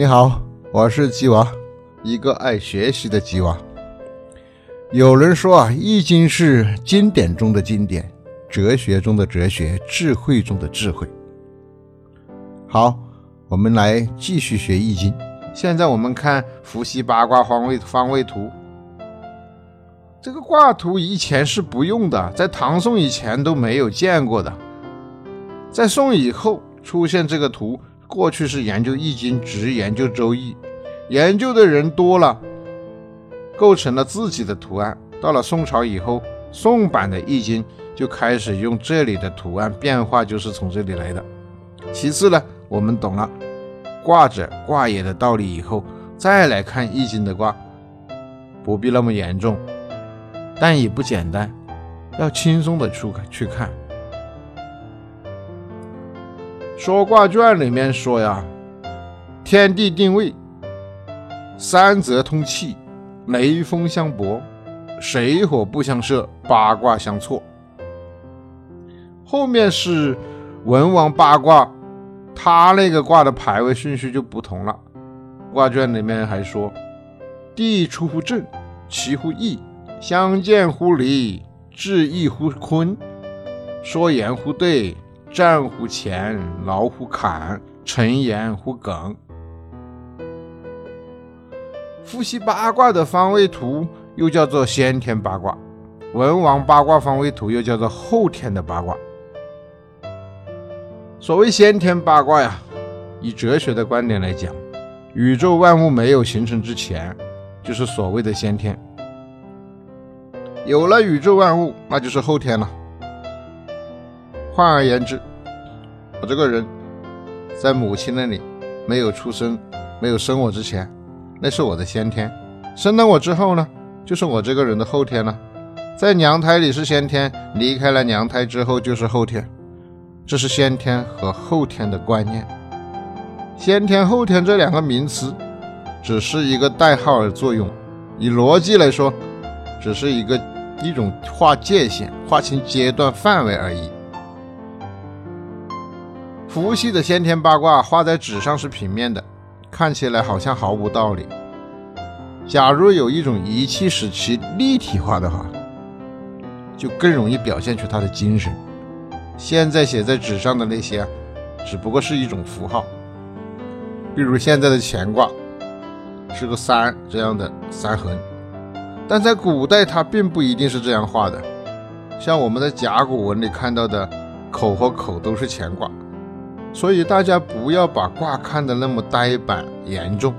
你好，我是吉娃，一个爱学习的吉娃。有人说啊，《易经》是经典中的经典，哲学中的哲学，智慧中的智慧。好，我们来继续学《易经》。现在我们看伏羲八卦方位方位图。这个卦图以前是不用的，在唐宋以前都没有见过的，在宋以后出现这个图。过去是研究易经，只研究周易，研究的人多了，构成了自己的图案。到了宋朝以后，宋版的易经就开始用这里的图案变化，就是从这里来的。其次呢，我们懂了卦者卦也的道理以后，再来看易经的卦，不必那么严重，但也不简单，要轻松的去去看。说卦卷里面说呀，天地定位，三泽通气，雷风相搏，水火不相射，八卦相错。后面是文王八卦，他那个卦的排位顺序就不同了。卦卷里面还说，地出乎震，其乎易，相见乎离，至易乎坤，说言乎对。战乎前，劳乎坎，沉言乎梗。伏羲八卦的方位图又叫做先天八卦，文王八卦方位图又叫做后天的八卦。所谓先天八卦呀，以哲学的观点来讲，宇宙万物没有形成之前，就是所谓的先天；有了宇宙万物，那就是后天了。换而言之，我这个人，在母亲那里没有出生，没有生我之前，那是我的先天；生了我之后呢，就是我这个人的后天了。在娘胎里是先天，离开了娘胎之后就是后天。这是先天和后天的观念。先天后天这两个名词，只是一个代号的作用。以逻辑来说，只是一个一种划界限、划清阶段范围而已。伏羲的先天八卦画在纸上是平面的，看起来好像毫无道理。假如有一种仪器使其立体化的话，就更容易表现出他的精神。现在写在纸上的那些，只不过是一种符号，比如现在的乾卦是个三这样的三横，但在古代它并不一定是这样画的。像我们在甲骨文里看到的口和口都是乾卦。所以大家不要把卦看得那么呆板严重，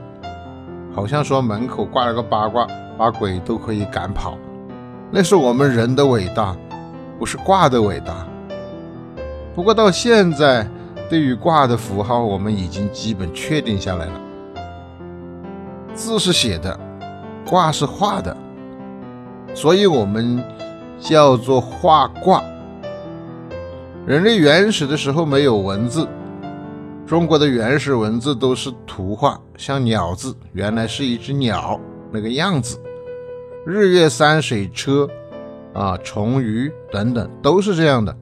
好像说门口挂了个八卦，把鬼都可以赶跑，那是我们人的伟大，不是卦的伟大。不过到现在，对于卦的符号，我们已经基本确定下来了。字是写的，卦是画的，所以我们叫做画卦。人类原始的时候没有文字。中国的原始文字都是图画，像鸟字，原来是一只鸟那个样子；日月山水车，啊，虫鱼等等，都是这样的。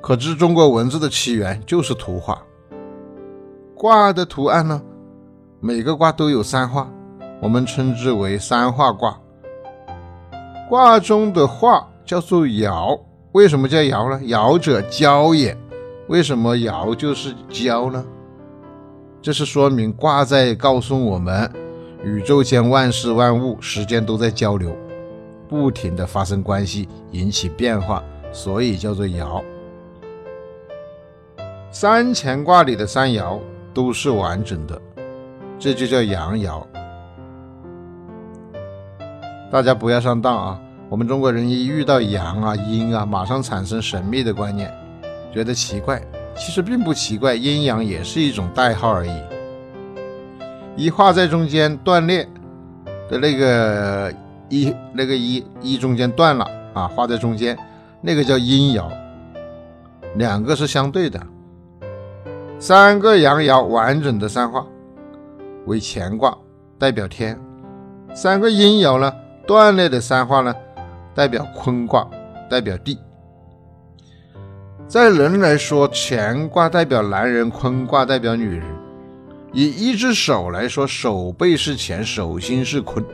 可知中国文字的起源就是图画。卦的图案呢，每个卦都有三画，我们称之为三画卦。卦中的画叫做爻，为什么叫爻呢？爻者交也。为什么爻就是交呢？这是说明卦在告诉我们，宇宙间万事万物时间都在交流，不停的发生关系，引起变化，所以叫做爻。三乾卦里的三爻都是完整的，这就叫阳爻。大家不要上当啊！我们中国人一遇到阳啊、阴啊，马上产生神秘的观念。觉得奇怪，其实并不奇怪，阴阳也是一种代号而已。一画在中间断裂的那个一，那个一一中间断了啊，画在中间，那个叫阴爻。两个是相对的，三个阳爻完整的三画为乾卦，代表天；三个阴爻呢，断裂的三画呢，代表坤卦，代表地。在人来说，乾卦代表男人，坤卦代表女人。以一只手来说，手背是乾，手心是坤。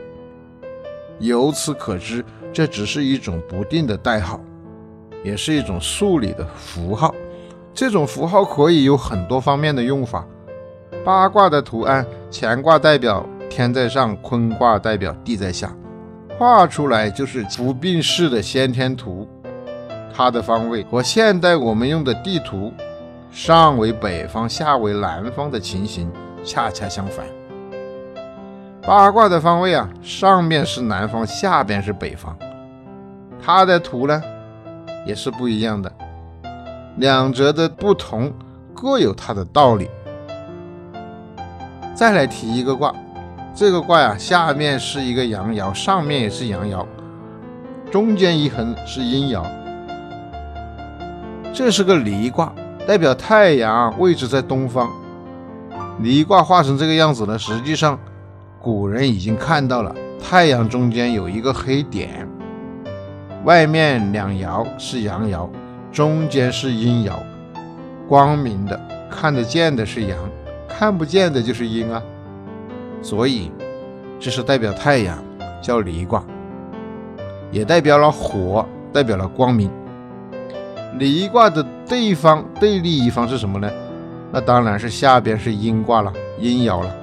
由此可知，这只是一种不定的代号，也是一种数理的符号。这种符号可以有很多方面的用法。八卦的图案，乾卦代表天在上，坤卦代表地在下，画出来就是不病式的先天图。它的方位和现代我们用的地图上为北方，下为南方的情形恰恰相反。八卦的方位啊，上面是南方，下边是北方。它的图呢，也是不一样的。两者的不同各有它的道理。再来提一个卦，这个卦呀，下面是一个阳爻，上面也是阳爻，中间一横是阴爻。这是个离卦，代表太阳位置在东方。离卦画成这个样子呢，实际上古人已经看到了，太阳中间有一个黑点，外面两爻是阳爻，中间是阴爻，光明的看得见的是阳，看不见的就是阴啊。所以这是代表太阳，叫离卦，也代表了火，代表了光明。离卦的对方对立一方是什么呢？那当然是下边是阴卦了，阴爻了，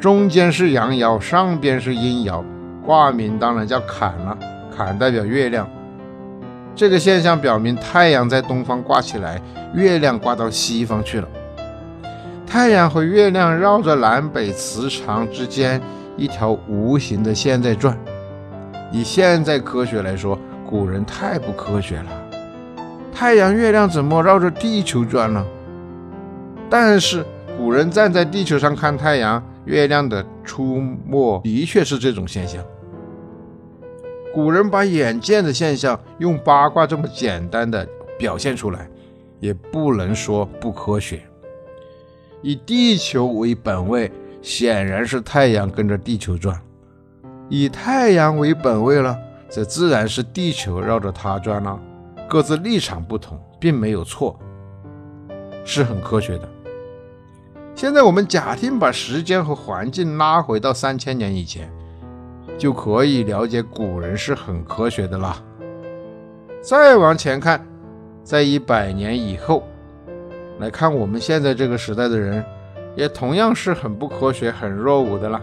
中间是阳爻，上边是阴爻，卦名当然叫坎了。坎代表月亮，这个现象表明太阳在东方挂起来，月亮挂到西方去了。太阳和月亮绕着南北磁场之间一条无形的线在转。以现在科学来说，古人太不科学了。太阳、月亮怎么绕着地球转呢？但是古人站在地球上看太阳、月亮的出没，的确是这种现象。古人把眼见的现象用八卦这么简单的表现出来，也不能说不科学。以地球为本位，显然是太阳跟着地球转；以太阳为本位了，则自然是地球绕着它转了。各自立场不同，并没有错，是很科学的。现在我们假定把时间和环境拉回到三千年以前，就可以了解古人是很科学的啦。再往前看，在一百年以后来看我们现在这个时代的人，也同样是很不科学、很落伍的啦。